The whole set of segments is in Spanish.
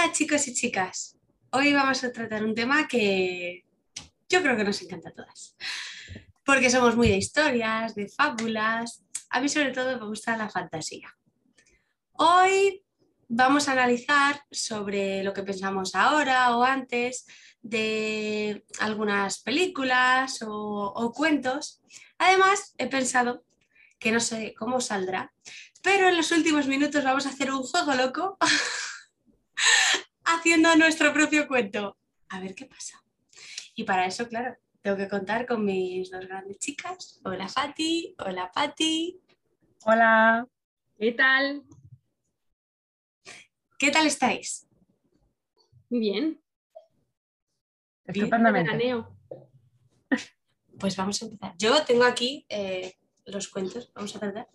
Hola chicos y chicas. Hoy vamos a tratar un tema que yo creo que nos encanta a todas. Porque somos muy de historias, de fábulas. A mí sobre todo me gusta la fantasía. Hoy vamos a analizar sobre lo que pensamos ahora o antes de algunas películas o, o cuentos. Además, he pensado que no sé cómo saldrá, pero en los últimos minutos vamos a hacer un juego loco haciendo nuestro propio cuento. A ver qué pasa. Y para eso, claro, tengo que contar con mis dos grandes chicas. Hola Fati, hola Pati. Hola. ¿Qué tal? ¿Qué tal estáis? Muy bien. Estupendamente. Veraneo. Pues vamos a empezar. Yo tengo aquí eh, los cuentos, vamos a tratar.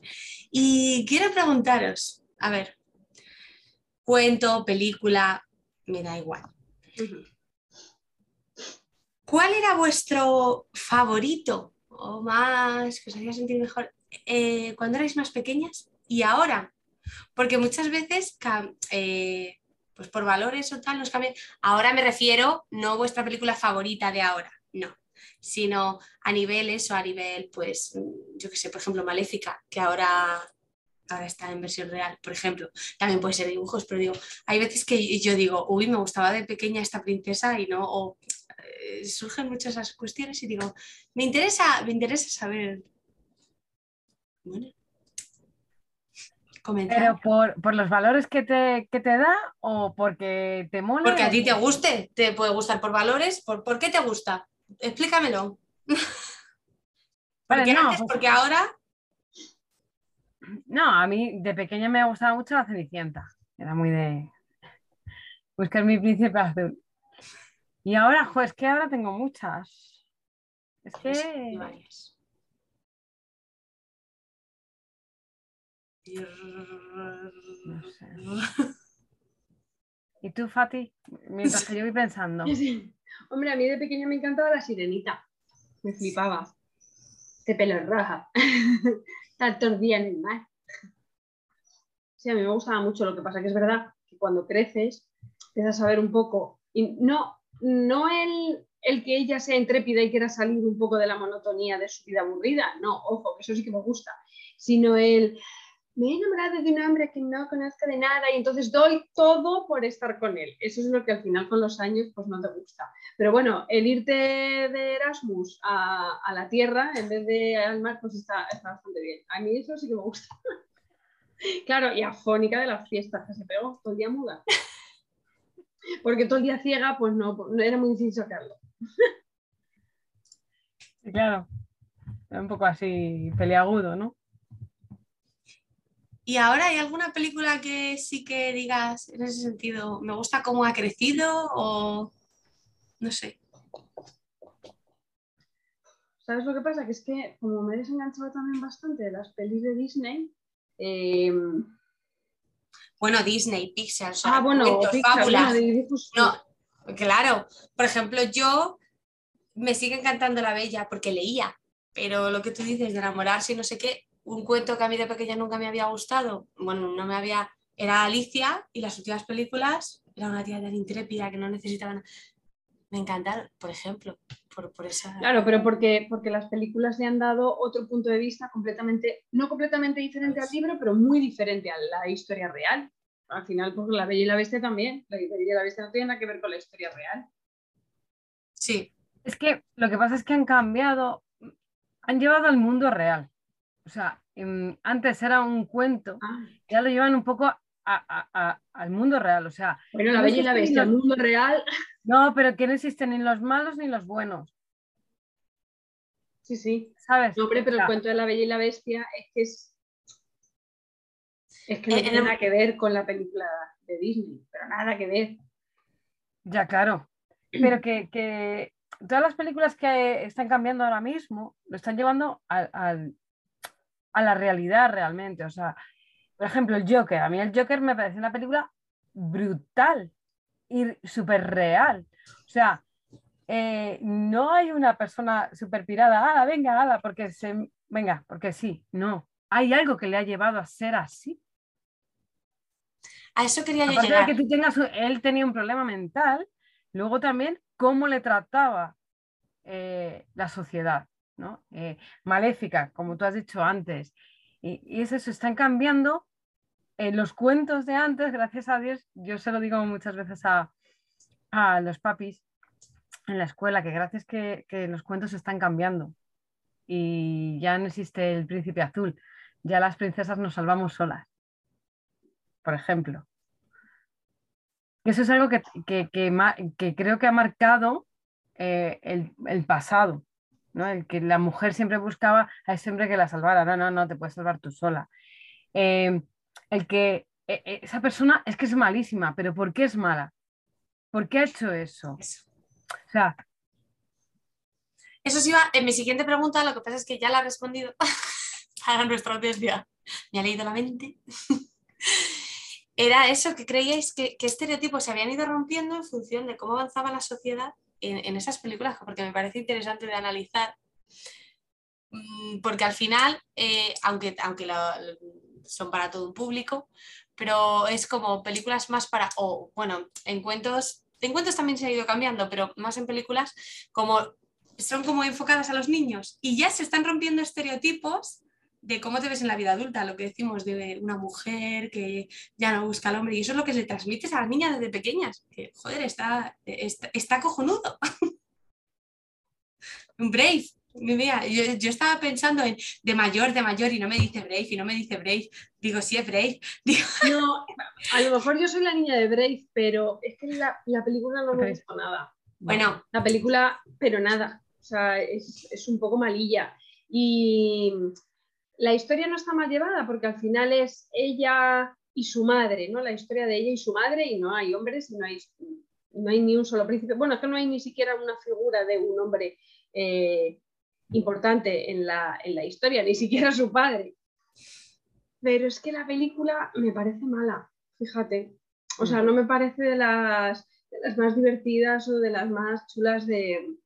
Y quiero preguntaros, a ver, cuento, película, me da igual. ¿Cuál era vuestro favorito o más que os hacía sentir mejor eh, cuando erais más pequeñas y ahora? Porque muchas veces, eh, pues por valores o tal, nos cambian. Ahora me refiero, no vuestra película favorita de ahora, no, sino a niveles o a nivel, pues, yo qué sé, por ejemplo, Maléfica, que ahora, ahora está en versión real, por ejemplo. También puede ser dibujos, pero digo, hay veces que yo digo, uy, me gustaba de pequeña esta princesa y no, o eh, surgen muchas esas cuestiones y digo, me interesa, me interesa saber. Bueno. Comentar. Pero por, por los valores que te, que te da o porque te mola. Porque a ti te guste, te puede gustar por valores, ¿por, por qué te gusta? Explícamelo. Vale, Porque no, antes, pues- porque ahora, No, a mí de pequeña me gustaba mucho la Cenicienta. Era muy de buscar mi príncipe azul. Y ahora, jo, es que ahora tengo muchas. Es que varias. no sé. ¿Y tú, Fati? Mientras que yo voy pensando. Sí. Hombre, a mí de pequeña me encantaba la sirenita. Me flipaba. De pelo roja. Estar en el mar. Sí, a mí me gustaba mucho. Lo que pasa que es verdad que cuando creces empiezas a ver un poco. Y no, no el, el que ella sea intrépida y quiera salir un poco de la monotonía de su vida aburrida. No, ojo, que eso sí que me gusta. Sino el me he enamorado de un hombre que no conozco de nada y entonces doy todo por estar con él. Eso es lo que al final con los años pues no te gusta. Pero bueno, el irte de Erasmus a, a la tierra en vez de al mar pues está, está bastante bien. A mí eso sí que me gusta. claro, y afónica de las fiestas que se pegó todo el día muda. Porque todo el día ciega pues no, no era muy difícil sacarlo. Sí, claro. Un poco así peliagudo, ¿no? ¿Y ahora hay alguna película que sí que digas en ese sentido, me gusta cómo ha crecido o no sé? ¿Sabes lo que pasa? Que es que como me he desenganchado también bastante de las pelis de Disney, eh, Bueno, Disney, Pixar, o sea, ah, bueno, Pixar, fábulas. bueno, No, claro. Por ejemplo, yo me sigue encantando La Bella porque leía, pero lo que tú dices de enamorarse y no sé qué, un cuento que a mí de pequeña nunca me había gustado, bueno, no me había, era Alicia y las últimas películas era una tía tan intrépida que no necesitaba nada. Me encantaron, por ejemplo, por, por esa... Claro, pero porque, porque las películas le han dado otro punto de vista completamente, no completamente diferente al libro, pero muy diferente a la historia real. Al final, pues La Bella y la Bestia también. La Bella y la Bestia no tiene nada que ver con la historia real. Sí, Es que lo que pasa es que han cambiado, han llevado al mundo real. O sea, em, antes era un cuento, Ah, ya lo llevan un poco a- a- a- al mundo real. O sea, bueno, La No Bella y la Bestia, el mundo real. no, pero que no existen ni los malos ni los buenos, Sí, sí. ¿sabes? No, hombre, pero O el cuento de La Bella y la Bestia es que es. Es que no Eh, tiene en- nada que ver con la película de Disney, pero nada que ver. Ya, claro. Pero que, que todas las películas que están cambiando ahora mismo lo están llevando al- al- a la realidad realmente. O sea, por ejemplo, el Joker. A mí el Joker me parece una película brutal y súper real. O sea, eh, no hay una persona súper pirada, ala, venga, ala, porque se, venga, porque sí. No. Hay algo que le ha llevado a ser así. A eso quería yo llegar. de que tú tengas, él tenía un problema mental, luego también cómo le trataba eh, la sociedad, Eh, maléfica, como tú has dicho antes. Y, y es eso, están cambiando en los cuentos de antes, gracias a Dios, yo se lo digo muchas veces a, a los papis en la escuela, que gracias que, que los cuentos están cambiando y ya no existe el príncipe azul, ya las princesas nos salvamos solas, por ejemplo. Eso es algo que, que- que creo que ha marcado eh, el, el pasado, ¿no? El que la mujer siempre buscaba a ese hombre que la salvara. No, no, no, te puedes salvar tú sola. Eh, el que eh, eh, esa persona es que es malísima, pero ¿por qué es mala? ¿Por qué ha hecho eso? Eso. O sea, Eso sí va en mi siguiente pregunta, lo que pasa es que ya la he respondido para nuestra audiencia. Me ha leído la mente. Era eso, que creíais que, que estereotipos se habían ido rompiendo en función de cómo avanzaba la sociedad en, esas películas, porque me parece interesante de analizar. Mm, Porque al final, eh, aunque, aunque son para todo un público, pero es como películas más para, o bueno, en cuentos, en cuentos también se ha ido cambiando, pero más en películas como son como enfocadas a los niños y ya se están rompiendo estereotipos de cómo te ves en la vida adulta, lo que decimos de una mujer que ya no busca al hombre y eso es lo que le transmites a las niñas desde pequeñas, que joder, está, está, está cojonudo. Un Brave, mira, yo, yo estaba pensando en de mayor, de mayor y no me dice Brave y no me dice Brave, digo sí es Brave, digo, No, a lo mejor yo soy la niña de Brave, pero es que la, la película no me gustó nada. bueno, La película, pero nada. O sea, es, es un poco malilla. Y la historia no está mal llevada porque al final es ella y su madre, ¿no? La historia de ella y su madre y no hay hombres y no hay, ni un solo príncipe. Bueno, es que no hay ni siquiera una figura de un hombre eh, importante en la, en la historia, ni siquiera su padre. Pero es que la película me parece mala, fíjate. O sea, no me parece de las, de las más divertidas o de las más chulas de,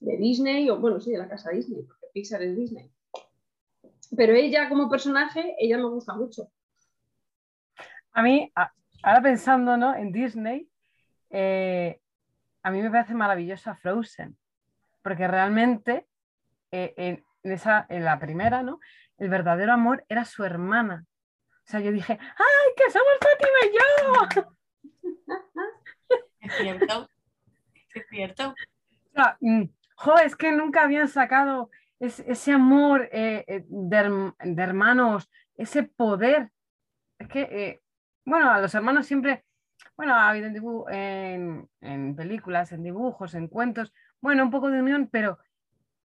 de Disney, o bueno, sí, de la casa Disney, porque Pixar es Disney. Pero ella como personaje, ella me gusta mucho. a mí, ahora pensando ¿no? en Disney, eh, a mí me parece maravillosa Frozen, porque realmente eh, en, en esa, en la primera, ¿no? El verdadero amor era su hermana. O sea, yo dije, ¡ay, que somos Fátima y yo! es cierto, es cierto. O sea, mm, jo, es que nunca habían sacado es- ese amor eh, eh, de, herm- de hermanos, ese poder. Es que, eh, bueno, a los hermanos siempre, bueno, ha habido en, dibu- en, en películas, en dibujos, en cuentos, bueno, un poco de unión, pero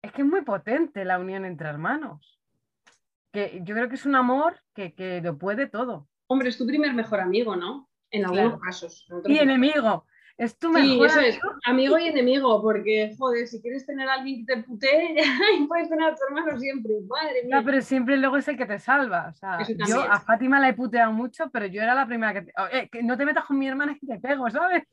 es que es muy potente la unión entre hermanos. Que yo creo que es un amor que, que lo puede todo. Hombre, es tu primer mejor amigo, ¿no? En algunos Claro. casos. en Y no. enemigo, es tu Sí, mejor eso es, amigo. y enemigo, porque, joder, si quieres tener a alguien que te putee, puedes tener a tu hermano siempre. Madre mía. No, pero siempre luego es el que te salva. O sea, yo a Fátima la he puteado mucho, pero yo era la primera que, te- Oye, que no te metas con mi hermana que te pego, ¿sabes?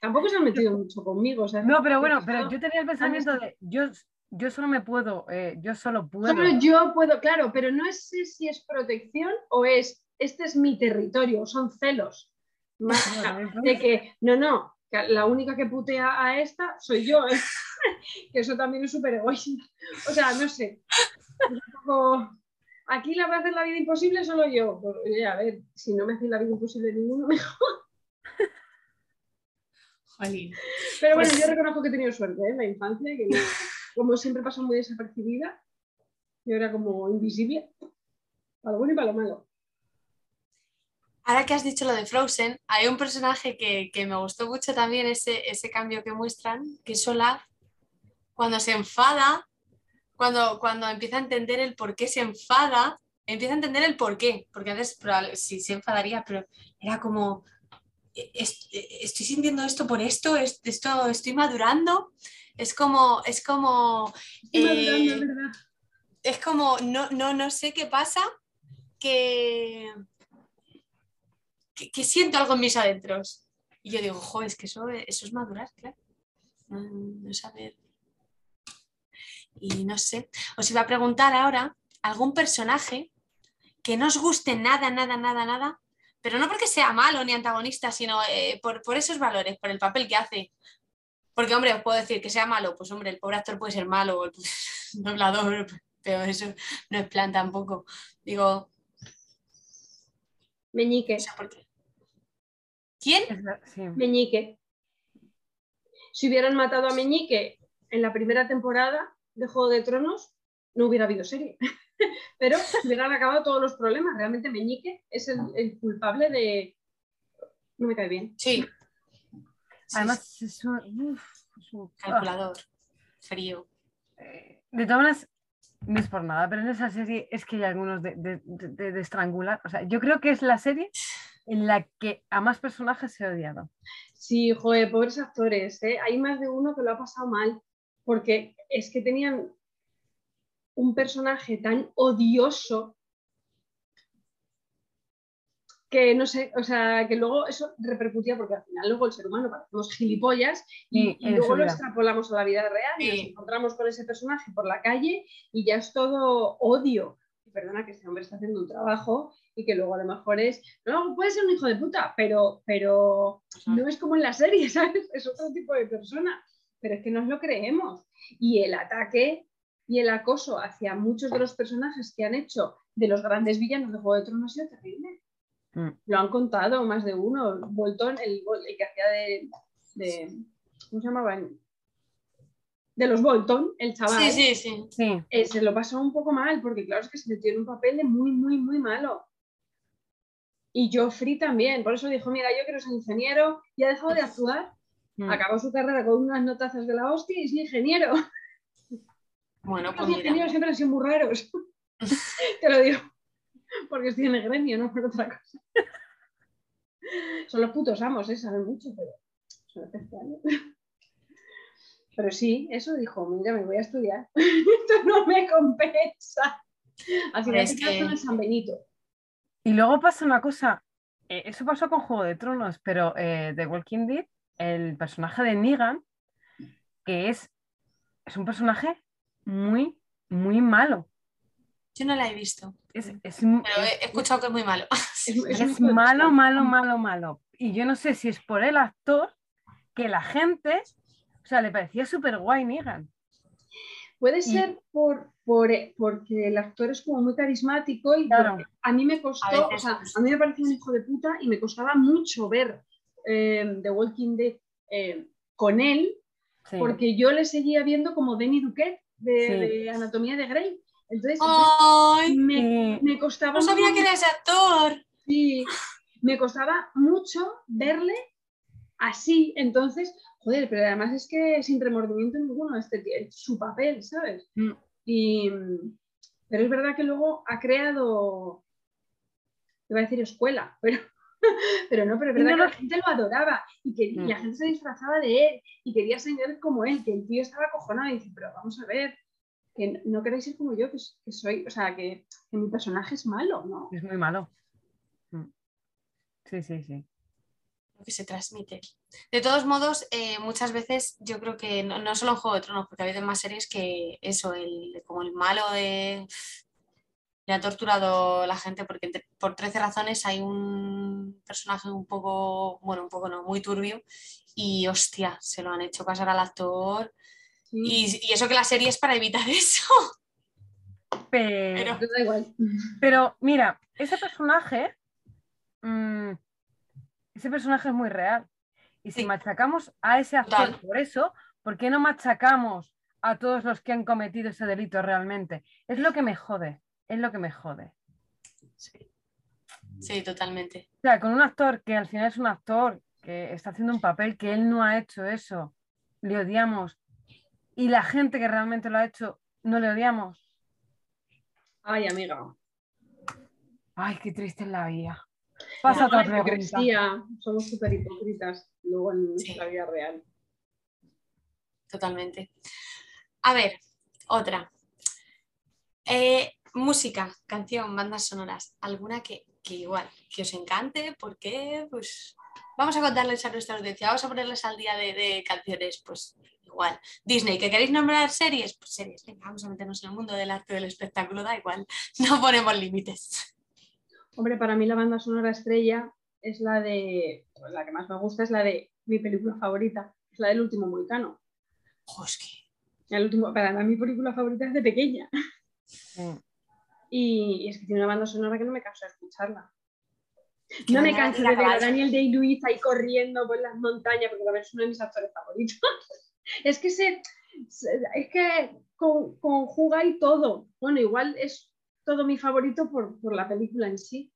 Tampoco se han metido mucho conmigo. O sea, No, pero bueno, no, pero yo tenía el pensamiento de yo, yo solo me puedo, eh, yo solo puedo. Solo yo puedo, claro, pero no sé si es protección o es, este es mi territorio, son celos. Más de que, no, no, la única que putea a esta soy yo, ¿eh? que eso también es súper egoísta. O sea, no sé. Es un poco- Aquí la va a hacer la vida imposible solo yo. Pues, oye, a ver, si no me hacéis la vida imposible ninguno, mejor. Jolín. Pero bueno, Pues- yo reconozco que he tenido suerte ¿eh? en la infancia, que como siempre pasó muy desapercibida, yo era como invisible, para lo bueno y para lo malo. Ahora que has dicho lo de Frozen, hay un personaje que, que me gustó mucho también, ese, ese cambio que muestran, que es Olaf, cuando se enfada, cuando, cuando empieza a entender el por qué se enfada, empieza a entender el por qué, porque antes sí se enfadaría, pero era como, "E- e- estoy sintiendo esto por esto, es- esto estoy madurando, es como, es como, eh, es como, no, no, no sé qué pasa, que, que, que siento algo en mis adentros. Y yo digo, jo, es que eso, eso es madurar, claro. No, no saber. Y no sé, os iba a preguntar ahora algún personaje que no os guste nada, nada, nada, nada, pero no porque sea malo ni antagonista, sino eh, por, por esos valores, por el papel que hace. Porque, hombre, os puedo decir que sea malo, pues hombre, el pobre actor puede ser malo, el doblador, pero eso no es plan tampoco. Digo, Meñique, no sé por qué. ¿Quién? Sí. Meñique. Si hubieran matado a Meñique en la primera temporada de Juego de Tronos, no hubiera habido serie. Pero se hubieran acabado todos los problemas. Realmente Meñique es el, el culpable de... No me cae bien. Sí. Además, sí, es un, uf, es un- calculador, frío. Eh, De todas maneras, no es por nada, pero en esa serie es que hay algunos de, de- de- de- de estrangular. O sea, yo creo que es la serie en la que a más personajes se ha odiado. Sí, joder, pobres actores. ¿eh? Hay más de uno que lo ha pasado mal. Porque es que tenían un personaje tan odioso que no sé, o sea, que luego eso repercutía porque al final luego el ser humano parecemos gilipollas y, Sí, y en luego lo extrapolamos a la vida real y nos encontramos con ese personaje por la calle y ya es todo odio. Y perdona que este hombre está haciendo un trabajo y que luego a lo mejor es, no, puede ser un hijo de puta, pero, pero no es como en la serie, ¿sabes? Es otro tipo de persona, pero es que nos lo creemos. Y el ataque y el acoso hacia muchos de los personajes que han hecho de los grandes villanos de Juego de Tronos ha sido terrible. Mm. Lo han contado más de uno. Bolton, el, el que hacía de, de- ¿Cómo se llamaban? De los Bolton, el chaval. Sí, sí, sí. Sí, eh, se lo pasó un poco mal, porque claro, es que se metió en un papel de muy, muy, muy malo. Y Joffrey también, por eso dijo, mira, yo quiero ser ingeniero, y ha dejado de actuar, mm. acabó su carrera con unas notazas de la hostia y es ingeniero. Bueno, Los pues mira. ingenieros siempre han sido muy raros. Te lo digo, porque estoy en el gremio, no por otra cosa. Son los putos amos, ¿eh? saben mucho, pero son especiales. Pero sí, eso dijo, mira, me voy a estudiar. Esto no me compensa. Al final Es que- el San Benito. Y luego pasa una cosa, eh, eso pasó con Juego de Tronos, pero eh, de Walking Dead, el personaje de Negan, que es, es un personaje muy, muy malo. Yo no la he visto, Es, pero he escuchado que es muy malo. Es, malo, malo, malo, malo. Y yo no sé si es por el actor que la gente, o sea, le parecía súper guay Negan. Puede ser por, por, eh, porque el actor es como muy carismático y Claro. a mí me costó, A o sea, a mí me parecía un hijo de puta y me costaba mucho ver eh, The Walking Dead eh, con él, Sí. porque yo le seguía viendo como Denny Duquette de, Sí. de Anatomía de Grey. Entonces, ¡Ay! me, me costaba No sabía mucho- que era ese actor. Sí, me costaba mucho verle así. Entonces, joder, pero además es que sin remordimiento ninguno, este, su papel, ¿sabes? Mm. Y, pero es verdad que luego ha creado, iba a decir escuela, pero, pero no, pero es verdad no, que la gente lo adoraba y que y Mm. la gente se disfrazaba de él y quería ser como él, que el tío estaba acojonado y dice, pero vamos a ver, que no queréis ser como yo, que, soy, o sea, que, que mi personaje es malo, ¿no? Es muy malo. Mm. Sí, sí, sí. Lo que se transmite. De todos modos, eh, muchas veces yo creo que no, no solo en Juego de Tronos, porque ha habido más series que eso, el, como el malo de le ha torturado la gente porque entre- por 13 razones hay un personaje un poco, bueno, un poco no, muy turbio y hostia, se lo han hecho pasar al actor Sí. y, y eso que la serie es para evitar eso. Pero, Pero da igual. pero mira, ese personaje, mm, ese personaje es muy real. Y si Sí. machacamos a ese actor Total. por eso, ¿por qué no machacamos a todos los que han cometido ese delito realmente? Es lo que me jode, es lo que me jode. Sí, Sí, totalmente. O sea, con un actor que al final es un actor que está haciendo un papel que él no ha hecho eso, le odiamos. Y la gente que realmente lo ha hecho, no le odiamos. Ay, amiga. Ay, qué triste es la vida. Pasa otra hipocresía, somos súper hipócritas luego en Sí. nuestra vida real. totalmente. A ver, otra. Eh, música, canción, bandas sonoras. ¿Alguna que, que igual, que os encante? ¿Por qué? Pues vamos a contarles a nuestra audiencia, vamos a ponerles al día de, de canciones, pues igual. Disney, ¿que queréis nombrar series? Pues series, venga, vamos a meternos en el mundo del arte del espectáculo, da igual, no ponemos límites. Hombre, para mí la banda sonora estrella es la de, pues la que más me gusta es la de mi película favorita, es la del último Vulcano. Jo, es que- El último, para mí mi película favorita es de pequeña. Sí. Y, y es que tiene una banda sonora que no me canso de escucharla. Qué No me canso de ver a. Daniel Day-Lewis ahí corriendo por las montañas, porque también es uno de mis actores favoritos. es que se, se- es que con- conjuga y todo. Bueno, igual es todo mi favorito por, por la película en sí,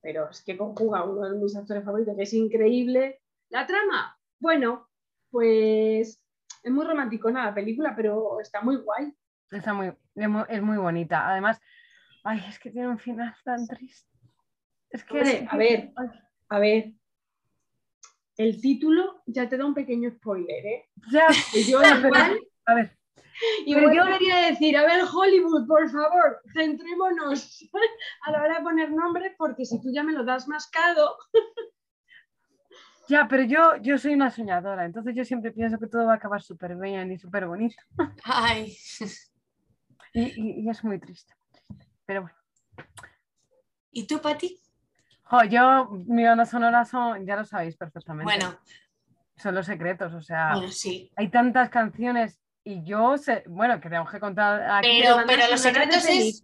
pero es que conjuga uno de mis actores favoritos, que es increíble. La trama, bueno, pues es muy romanticona la película, pero está muy guay. Está muy, es muy, bonita. Además, ay, es que tiene un final tan triste. Es que, Hombre, a ver. A ver, el título ya te da un pequeño spoiler, ¿eh? ya, yo igual, a ver, pero yo- debería decir, a ver, Hollywood, por favor, centrémonos a la hora de poner nombres, porque si tú ya me lo das mascado, ya, pero yo, yo soy una soñadora, entonces yo siempre pienso que todo va a acabar súper bien y súper bonito. Ay, Y, y- y es muy triste. Pero bueno. ¿y tú, Pati? Yo, mi banda sonora son, ya lo sabéis perfectamente. Bueno, Son los secretos, o sea, bueno, sí. hay tantas canciones y yo sé, bueno, que tenemos que contar aquí. Pero- pero los secretos de es-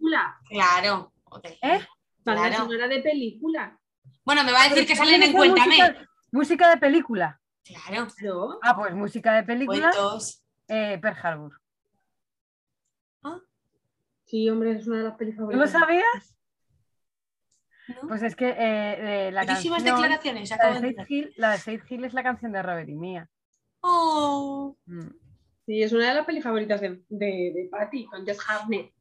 Claro. ok. ¿Eh? banda Claro. sonora de película. Bueno, me va a decir que salen en Cuéntame. Música, música de película. Claro. Ah, pues música de película, Cuentos. eh, Pearl Harbor. Sí, hombre, es una de las pelis ¿No lo favoritas. sabías? ¿no? Pues es que eh, eh, la Buenísimas canción, declaraciones. la de. Hill, la de Hill es la canción de Robert y mía. Oh. Mm. Sí, es una de las pelis favoritas de, de, de Patty, con Jess Hartnett.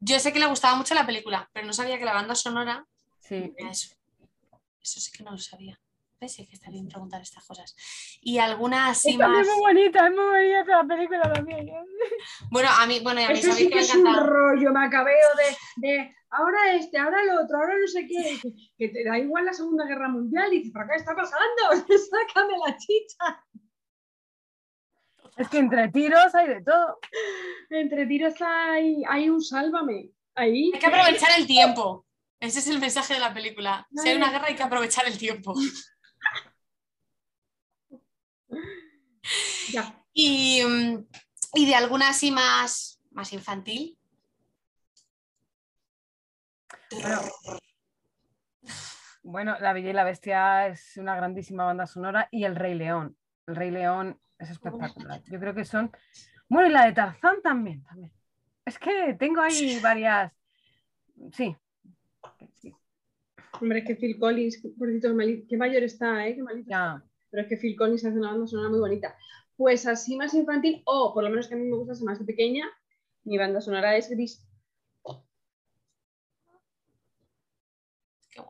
Yo sé que le gustaba mucho la película, pero no sabía que la banda sonora Sí, era eso. Eso sí que no lo sabía. ¿Ves? Sí que está bien preguntar estas cosas. Y alguna así es más. muy bonita, es muy bonita la película también. ¿eh? Bueno, a mí, bueno, y a mí Eso sí que que me es un rollo macabeo de, de ahora este, ahora el otro, ahora no sé qué, que, que te da igual la Segunda Guerra Mundial y dices, ¿pero qué está pasando? Sácame la chicha. Es que entre tiros hay de todo. Entre tiros hay, hay un sálvame. Ahí. Hay que aprovechar el tiempo. Ese es el mensaje de la película. Si hay una guerra hay que aprovechar el tiempo. Ya. Y, mm, y de alguna así más, más infantil. Bueno, Bueno, La Bella y la Bestia es una grandísima banda sonora y El Rey León. El Rey León es espectacular. Yo creo que son. Bueno, y la de Tarzán también. también. Es que tengo ahí varias. Sí. Sí, Hombre, es que Phil Collins, por cierto, qué mayor está, ¿eh? Qué malito ya. pero es que Phil Collins hace una banda sonora muy bonita. Pues así más infantil, o por lo menos que a mí me gusta ser más de pequeña, mi banda sonora es gris. Qué.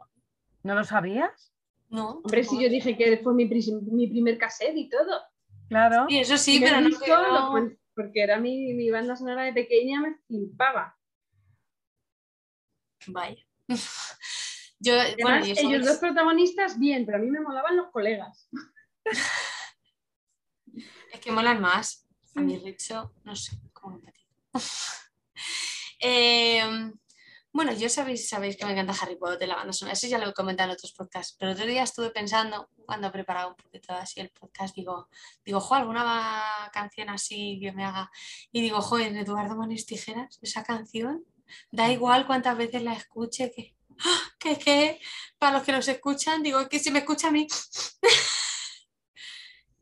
¿No lo sabías? No. Hombre, si tampoco. yo dije que fue mi, mi primer cassette y todo. Claro. Sí, eso sí, pero no, no- cuen- porque era mi, mi banda sonora de pequeña, me flipaba. Vaya. Yo, Además, bueno, yo ellos dos protagonistas, bien, pero a mí me molaban los colegas. Es que molan más. A mí Richo, no sé, como un patito. Eh, bueno, yo sabéis, sabéis que me encanta Harry Potter, la banda sonora. Eso ya lo he comentado en otros podcasts. Pero otro día estuve pensando, cuando preparaba un poquito así el podcast, digo, digo, jo, alguna canción así que me haga. Y digo, jo, en Eduardo Manos Tijeras, esa canción, da igual cuántas veces la escuche, que, ¡ah! que, que para los que nos escuchan, digo, que si me escucha a mí.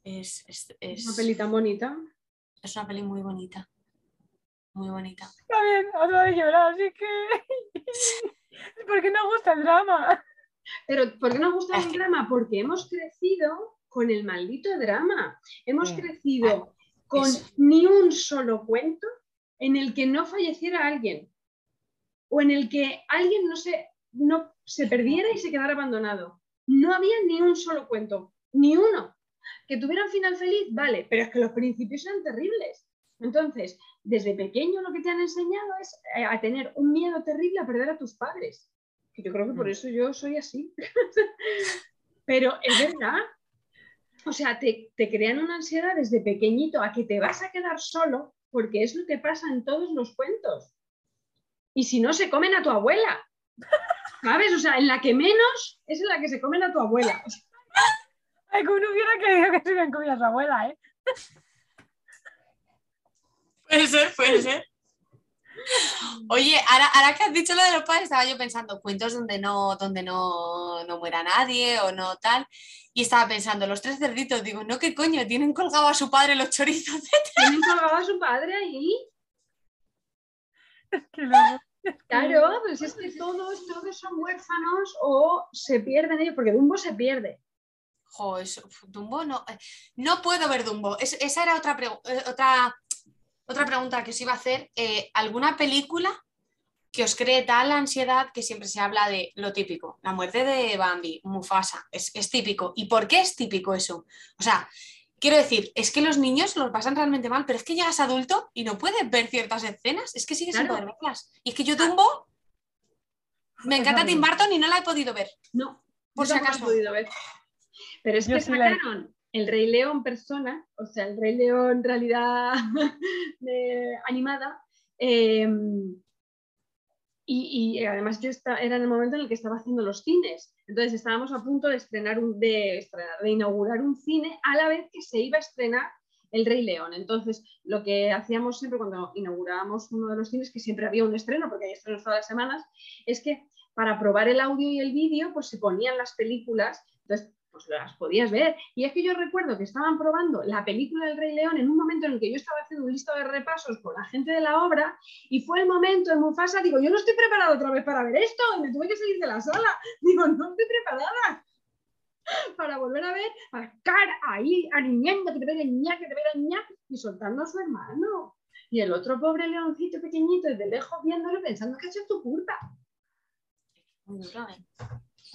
Es, es, es- Una peli tan bonita. es una peli muy bonita. Muy bonita. Está bien, acabo de llorar, así que. Es porque no gusta el drama. Pero ¿por qué nos gusta el drama? Porque hemos crecido con el maldito drama. Hemos Sí. crecido con eso. ni un solo cuento en el que no falleciera alguien. O en el que alguien no se, no se perdiera y se quedara abandonado. No había ni un solo cuento. Ni uno. Que tuviera un final feliz, vale, pero es que los principios eran terribles. Entonces, desde pequeño lo que te han enseñado es eh, a tener un miedo terrible a perder a tus padres. Que yo creo que por Mm. eso yo soy así. Pero es verdad. O sea, te, te crean una ansiedad desde pequeñito a que te vas a quedar solo, porque es lo que pasa en todos los cuentos. Y si no, se comen a tu abuela. ¿Sabes? O sea, en la que menos es en la que se comen a tu abuela. Ay, que uno hubiera creído que se habían comido a su abuela, ¿eh? Puede ser, puede ser. Oye, ahora, ahora que has dicho lo de los padres, estaba yo pensando cuentos donde no, donde no, no muera nadie o no tal. Y estaba pensando, los tres cerditos, digo, no, ¿qué coño? Tienen colgado a su padre los chorizos. Tienen colgado a su padre ahí. Es que luego- Claro, pues es que todos, todos son huérfanos o se pierden ellos, porque Dumbo se pierde. Jo, eso, Dumbo no. eh, No puedo ver Dumbo. Es- esa era otra, eh, otra, otra pregunta que os iba a hacer. Eh, ¿Alguna película que os cree tal ansiedad que siempre se habla de lo típico? La muerte de Bambi, Mufasa, es, es típico. ¿Y por qué es típico eso? O sea, quiero decir, es que los niños lo pasan realmente mal, pero es que llegas adulto y no puedes ver ciertas escenas. Es que sigues sin Claro. poder verlas. Y es que yo Dumbo. Me Es encanta Tim. Burton y no la he podido ver. No, Por si tampoco lo he acaso. podido ver. Pero es Yo que sí sacaron el Rey León persona, o sea, el Rey León realidad animada. eh, y, además yo era en el momento en el que estaba haciendo los cines. Entonces estábamos a punto de estrenar un, de inaugurar un cine a la vez que se iba a estrenar el Rey León. Entonces, lo que hacíamos siempre cuando inaugurábamos uno de los cines, que siempre había un estreno, porque hay estrenos todas las semanas, es que para probar el audio y el vídeo, pues se ponían las películas, entonces pues las podías ver. Y es que yo recuerdo que estaban probando la película del Rey León en un momento en el que yo estaba haciendo un listado de repasos con la gente de la obra y fue el momento en Mufasa, digo, yo no estoy preparada otra vez para ver esto y me tuve que salir de la sala. Digo, no estoy preparada para volver a ver a cara ahí ariñando, que te vea ña, que te vea ña, y soltando a su hermano. Y el otro pobre leoncito pequeñito desde lejos viéndolo pensando que ha sido tu culpa.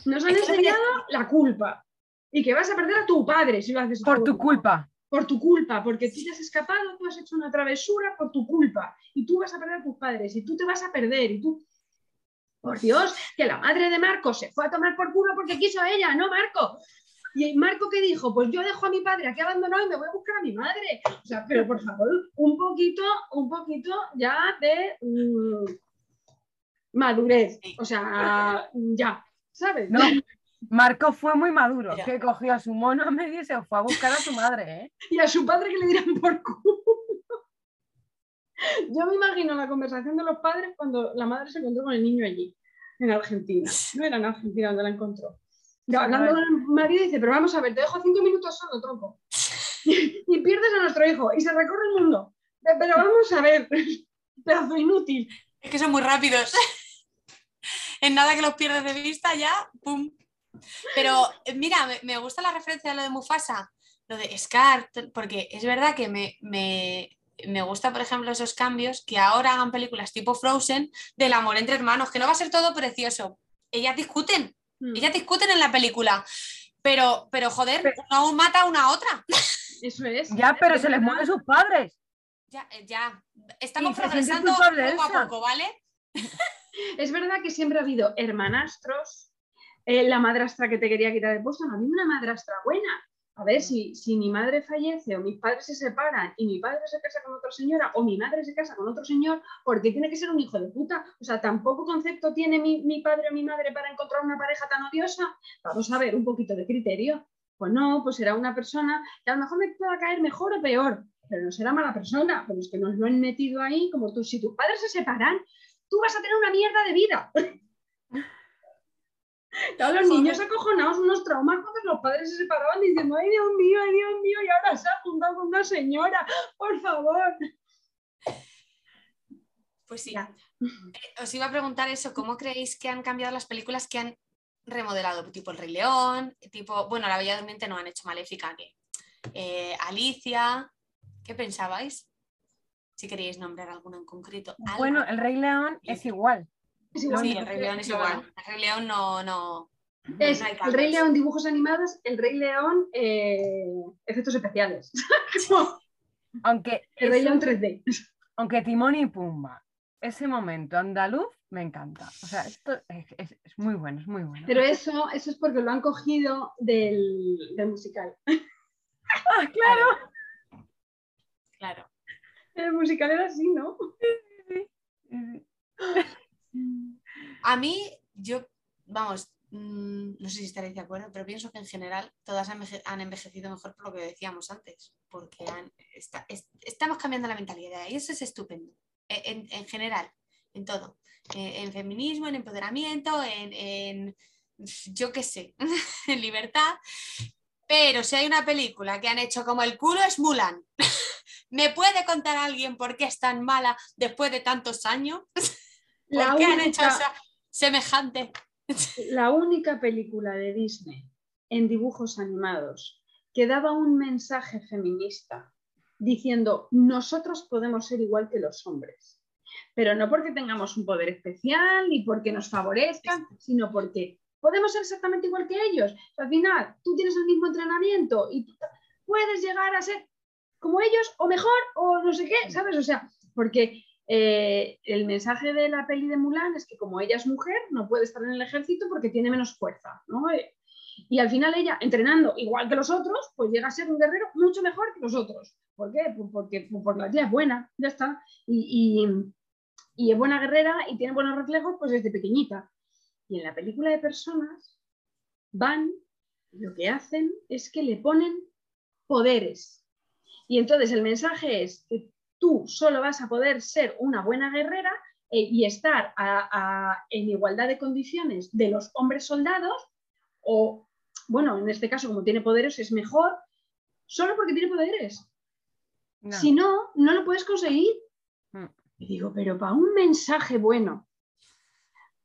Nos han enseñado la culpa. Y que vas a perder a tu padre si lo haces Por todo. tu culpa. Por tu culpa, porque tú te has escapado, tú has hecho una travesura por tu culpa. Y tú vas a perder a tus padres, y tú te vas a perder, y tú. Por Dios, que la madre de Marco se fue a tomar por culo porque quiso ella, no Marco. Y Marco que dijo, pues yo dejo a mi padre aquí abandonado y me voy a buscar a mi madre. O sea, pero por favor, un poquito, un poquito ya de mm, madurez. O sea, ya, ¿sabes? No, Marco fue muy maduro, Mira. que cogió a su mono a medio y se fue a buscar a su madre, ¿eh? y a su padre que le dirán por culo. Yo me imagino la conversación de los padres cuando la madre se encontró con el niño allí, en Argentina. No era en Argentina donde la encontró. Y hablando con el marido dice, pero vamos a ver, te dejo cinco minutos solo, tronco. Y pierdes a nuestro hijo y se recorre el mundo. Pero vamos a ver, pedazo inútil. Es que son muy rápidos. en nada que los pierdes de vista ya, ¡pum! Pero eh, mira, me, me gusta la referencia de lo de Mufasa, lo de Scar, porque es verdad que me, me, me gusta, por ejemplo, esos cambios que ahora hagan películas tipo Frozen del amor entre hermanos, que no va a ser todo precioso. Ellas discuten, Mm. ellas discuten en la película, pero, pero joder, Pero- una aún mata a una a otra. Eso es. Ya, pero se les mueren sus padres. Ya, eh, ya. Estamos progresando poco a poco, ¿vale? Es verdad que siempre ha habido hermanastros, eh, la madrastra que te quería quitar el puesto, no había una madrastra buena. A ver, si, si mi madre fallece o mis padres se separan y mi padre se casa con otra señora o mi madre se casa con otro señor, ¿por qué tiene que ser un hijo de puta? O sea, tampoco concepto tiene mi, mi padre o mi madre para encontrar una pareja tan odiosa. Vamos a ver, un poquito de criterio. Pues no, pues será una persona que a lo mejor me pueda caer mejor o peor, pero no será mala persona. Pero es que nos lo han metido ahí como tú. Si tus padres se separan, tú vas a tener una mierda de vida. Claro, los niños acojonados, unos traumas cuando los padres se separaban diciendo, ay Dios mío, ay Dios mío, y ahora se ha juntado con una señora, por favor. Pues sí. Ya. Eh, Os iba a preguntar eso, ¿cómo creéis que han cambiado las películas que han remodelado? Tipo El Rey León, tipo, bueno, La Bella Durmiente no han hecho Maléfica, que eh, Alicia, ¿qué pensabais? Si queríais nombrar alguno en concreto. ¿Algo? Bueno, el Rey León es igual. Es igual. sí, El Rey León es igual. El Rey León no, no, Es no el. Rey León dibujos animados, el Rey León eh, efectos especiales. Aunque, el Rey León un- 3D. aunque Timón y Pumba, ese momento andaluz, me encanta. O sea, esto es, es- es muy bueno, es muy bueno. Pero eso, eso es porque lo han cogido del, del musical. Ah, claro. Claro. El musical era así, ¿no? A mí, yo vamos, mm, no sé si estaréis de acuerdo, pero pienso que en general todas han, enveje- han envejecido mejor por lo que decíamos antes, porque estamos cambiando la mentalidad y eso es estupendo, e- en, en general, en todo, Eh, en feminismo, en empoderamiento, en, en, yo qué sé, en libertad. Pero si hay una película que han hecho como el culo es Mulan. ¿Me puede contar alguien por qué es tan mala después de tantos años? ¿Por La han única- hecho esa semejante? La única película de Disney en dibujos animados que daba un mensaje feminista diciendo nosotros podemos ser igual que los hombres, pero no porque tengamos un poder especial ni porque nos favorezcan, sino porque podemos ser exactamente igual que ellos. Al final, tú tienes el mismo entrenamiento y tú puedes llegar a ser como ellos o mejor o no sé qué, ¿sabes? O sea, porque eh, el mensaje de la peli de Mulan es que como ella es mujer, no puede estar en el ejército porque tiene menos fuerza, ¿no? Eh, Y al final ella, entrenando igual que los otros, pues llega a ser un guerrero mucho mejor que los otros. ¿Por qué? Pues porque, porque la tía es buena, ya está. Y, y- y es buena guerrera y tiene buenos reflejos pues desde pequeñita. Y en la película de personas van, lo que hacen es que le ponen poderes. Y entonces el mensaje es que tú solo vas a poder ser una buena guerrera eh, y estar a- a- en igualdad de condiciones de los hombres soldados, o, bueno, en este caso, como tiene poderes, es mejor, solo porque tiene poderes. No. Si no, no lo puedes conseguir. Mm. Y digo, pero para un mensaje bueno,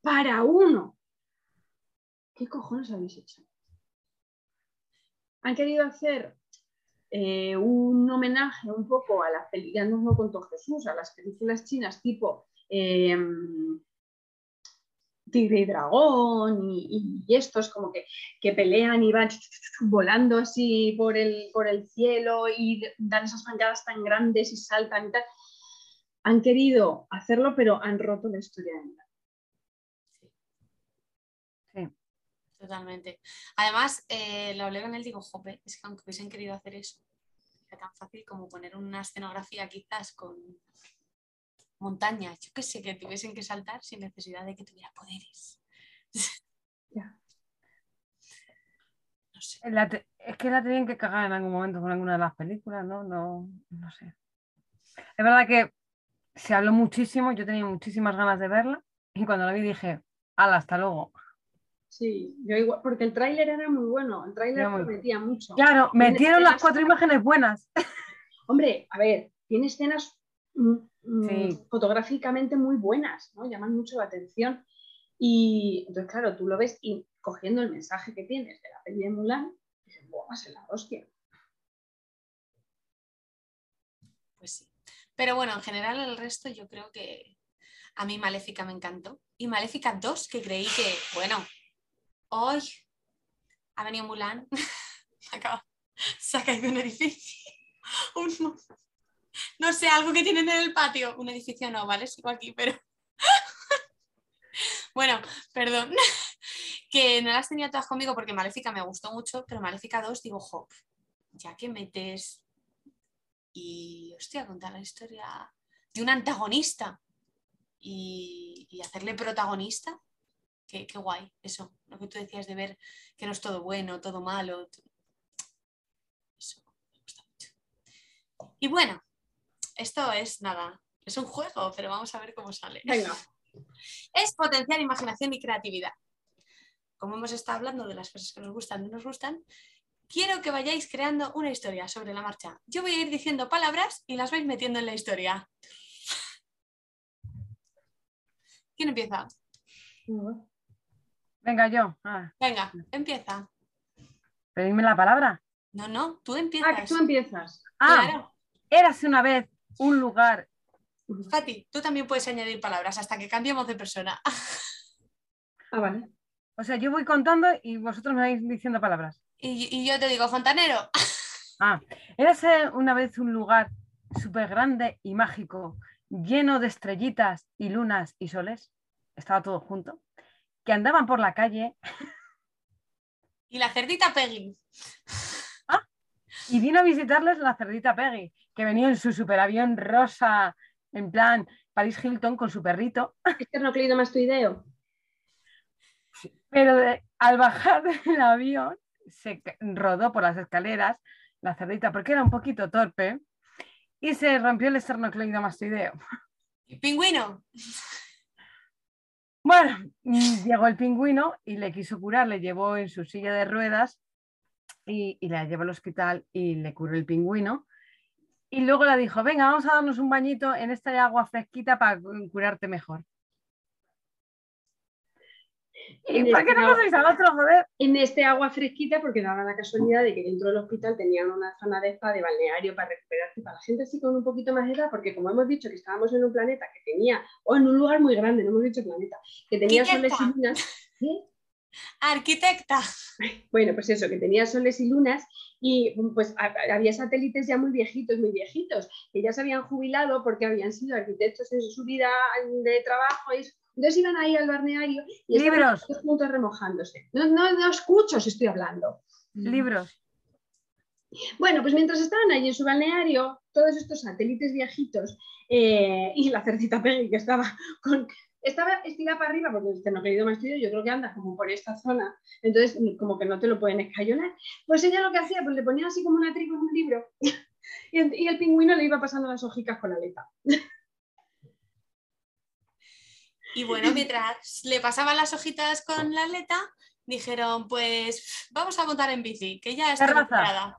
para uno, ¿qué cojones habéis hecho? Han querido hacer eh, un homenaje un poco a las películas, ya lo contó Jesús, a las películas chinas tipo eh, Tigre y Dragón y, y estos como que, que pelean y van volando así por el, por el cielo y dan esas pancadas tan grandes y saltan y tal. Han querido hacerlo, pero han roto la historia de Mulan. Sí. Totalmente. Además, eh, lo hablé con él, digo, jope, es que aunque hubiesen querido hacer eso, era tan fácil como poner una escenografía quizás con montañas, yo qué sé, que tuviesen que saltar sin necesidad de que tuviera poderes. Ya. No sé. La te- es que la tenían que cagar en algún momento con alguna de las películas, ¿no? No, no sé. Es verdad que se habló muchísimo, yo tenía muchísimas ganas de verla y cuando la vi dije, hala, hasta luego. Sí, yo igual, porque el tráiler era muy bueno, el tráiler prometía mucho. Claro, metieron las cuatro imágenes buenas. Hombre, a ver, tiene escenas mm, mm, Sí. fotográficamente muy buenas, ¿no? Llaman mucho la atención. Y entonces, claro, tú lo ves y cogiendo el mensaje que tienes de la peli de Mulan, dices, ¡buah, es la hostia! Pues sí. Pero bueno, en general el resto yo creo que a mí Maléfica me encantó. Y Maléfica 2, que creí que, bueno, hoy ha venido Mulan, se ha caído un edificio. No sé, algo que tienen en el patio. Un edificio no, ¿vale? Sigo aquí, pero... bueno, perdón. que no las tenía todas conmigo porque Maléfica me gustó mucho, pero Maléfica 2 digo, jo, ya que metes y hostia, contar la historia de un antagonista y hacerle protagonista, qué, qué guay, eso, lo que tú decías de ver que no es todo bueno, todo malo. Eso me gusta mucho. Y bueno, esto es nada, es un juego, pero vamos a ver cómo sale. Venga, Es potenciar imaginación y creatividad. Como hemos estado hablando de las cosas que nos gustan y no nos gustan, quiero que vayáis creando una historia sobre la marcha. Yo voy a ir diciendo palabras y las vais metiendo en la historia. ¿Quién empieza? Venga, yo. Ah, Venga, empieza. pedidme la palabra. No, no, tú ah, que empiezas. tú empiezas. Ah, Claro. érase una vez un lugar. Fati, tú también puedes añadir palabras hasta que cambiemos de persona. Ah, vale. O sea, yo voy contando y vosotros me vais diciendo palabras. Y, y yo te digo, fontanero. Ah, érase una vez un lugar súper grande y mágico, lleno de estrellitas y lunas y soles. Estaba todo junto. Que andaban por la calle Y la cerdita Peggy. y vino a visitarles la cerdita Peggy, que venía en su superavión rosa, en plan Paris Hilton con su perrito. Esternocleidomastoideo. Pero de- al bajar del avión se rodó por las escaleras la cerdita porque era un poquito torpe y se rompió el esternocleidomastoideo. Pingüino. Bueno, mm, llegó el pingüino y le quiso curar, le llevó en su silla de ruedas y, la llevó al hospital y le curó el pingüino. Y luego le dijo, venga, vamos a darnos un bañito en esta agua fresquita para cu- curarte mejor. ¿Y por qué este no agua- pasáis al otro, joder? en este agua fresquita porque daba la casualidad de que dentro del hospital tenían una zona de spa de balneario para recuperarse para la gente así con un poquito más de edad, porque como hemos dicho que estábamos en un planeta que tenía, o en un lugar muy grande, no hemos dicho planeta, que tenía soles y lunas. ¿Qué? Arquitecta. Bueno, pues eso, que tenía soles y lunas y pues ha- había satélites ya muy viejitos, muy viejitos, que ya se habían jubilado porque habían sido arquitectos en su vida de trabajo. Y. entonces iban ahí al balneario y Libros. juntos remojándose. No, no, no escucho, os estoy hablando. Libros. Bueno, pues mientras estaban allí en su balneario, todos estos satélites viejitos eh, y la cerdita Peggy que estaba con estaba estirada para arriba porque el esternocleidomastoideo yo creo que anda como por esta zona, entonces como que no te lo pueden escayonar. Pues ella lo que hacía, pues le ponía así como una tripa en un libro y, el- y el pingüino le iba pasando las hojicas con la aleta. Y bueno, mientras le pasaban las hojitas con la aleta, dijeron, pues vamos a montar en bici, que ya está Terraza.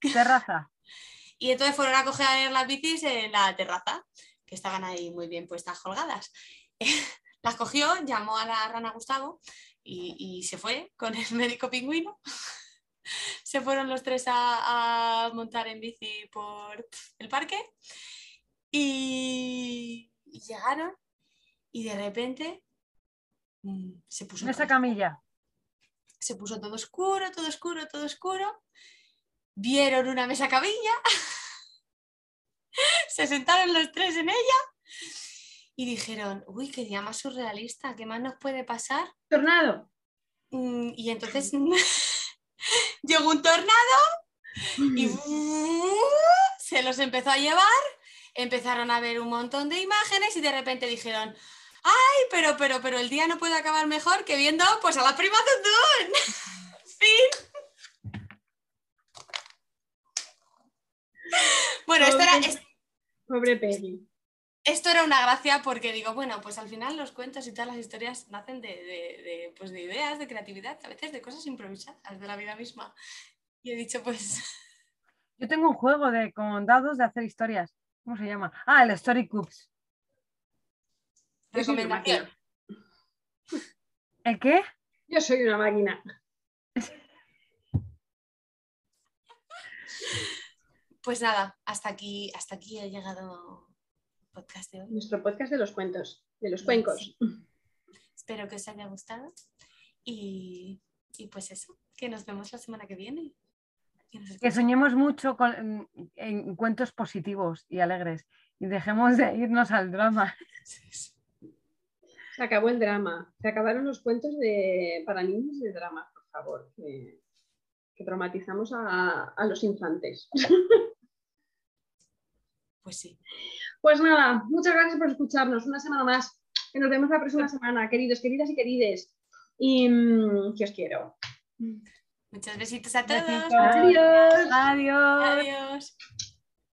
Terraza. Y entonces fueron a coger las bicis en la terraza, que estaban ahí muy bien puestas colgadas. Las cogió, llamó a la rana Gustavo y, y se fue con el médico pingüino. Se fueron los tres a, a montar en bici por el parque y llegaron y de repente mm, se puso En esa camilla. se puso todo oscuro, todo oscuro, todo oscuro. Vieron una mesa cabilla. se sentaron los tres en ella y dijeron, uy, qué día más surrealista, ¿qué más nos puede pasar? Tornado. Mm, Y entonces llegó un tornado y se los empezó a llevar, empezaron a ver un montón de imágenes y de repente dijeron, ay, pero, pero, pero el día no puede acabar mejor que viendo pues a la prima Tutún. fin. Bueno, esto era, es- Pobre Peggy. esto era una gracia porque digo, bueno, pues al final los cuentos y todas las historias nacen de, de- de, pues de ideas, de creatividad, a veces de cosas improvisadas de la vida misma. Y he dicho, pues, Yo tengo un juego de con dados de hacer historias. ¿Cómo se llama? Ah, el Story Cubes. Recomendación. ¿El qué? Yo soy una máquina. Pues nada, hasta aquí, hasta aquí ha llegado el podcast de hoy. Nuestro podcast de los cuentos, de los cuencos. Espero que os haya gustado. Y, y pues eso, que nos vemos la semana que viene. Que soñemos mucho con, en, en cuentos positivos y alegres y dejemos de irnos al drama. Se acabó el drama. Se acabaron los cuentos de, para niños de drama, por favor. Que, que traumatizamos a, a los infantes. Pues sí. Pues nada, muchas gracias por escucharnos una semana más. Que nos vemos la próxima semana, queridos, queridas y querides. Y mm, que os quiero. Muchos besitos a todos. Adiós. Adiós. Adiós.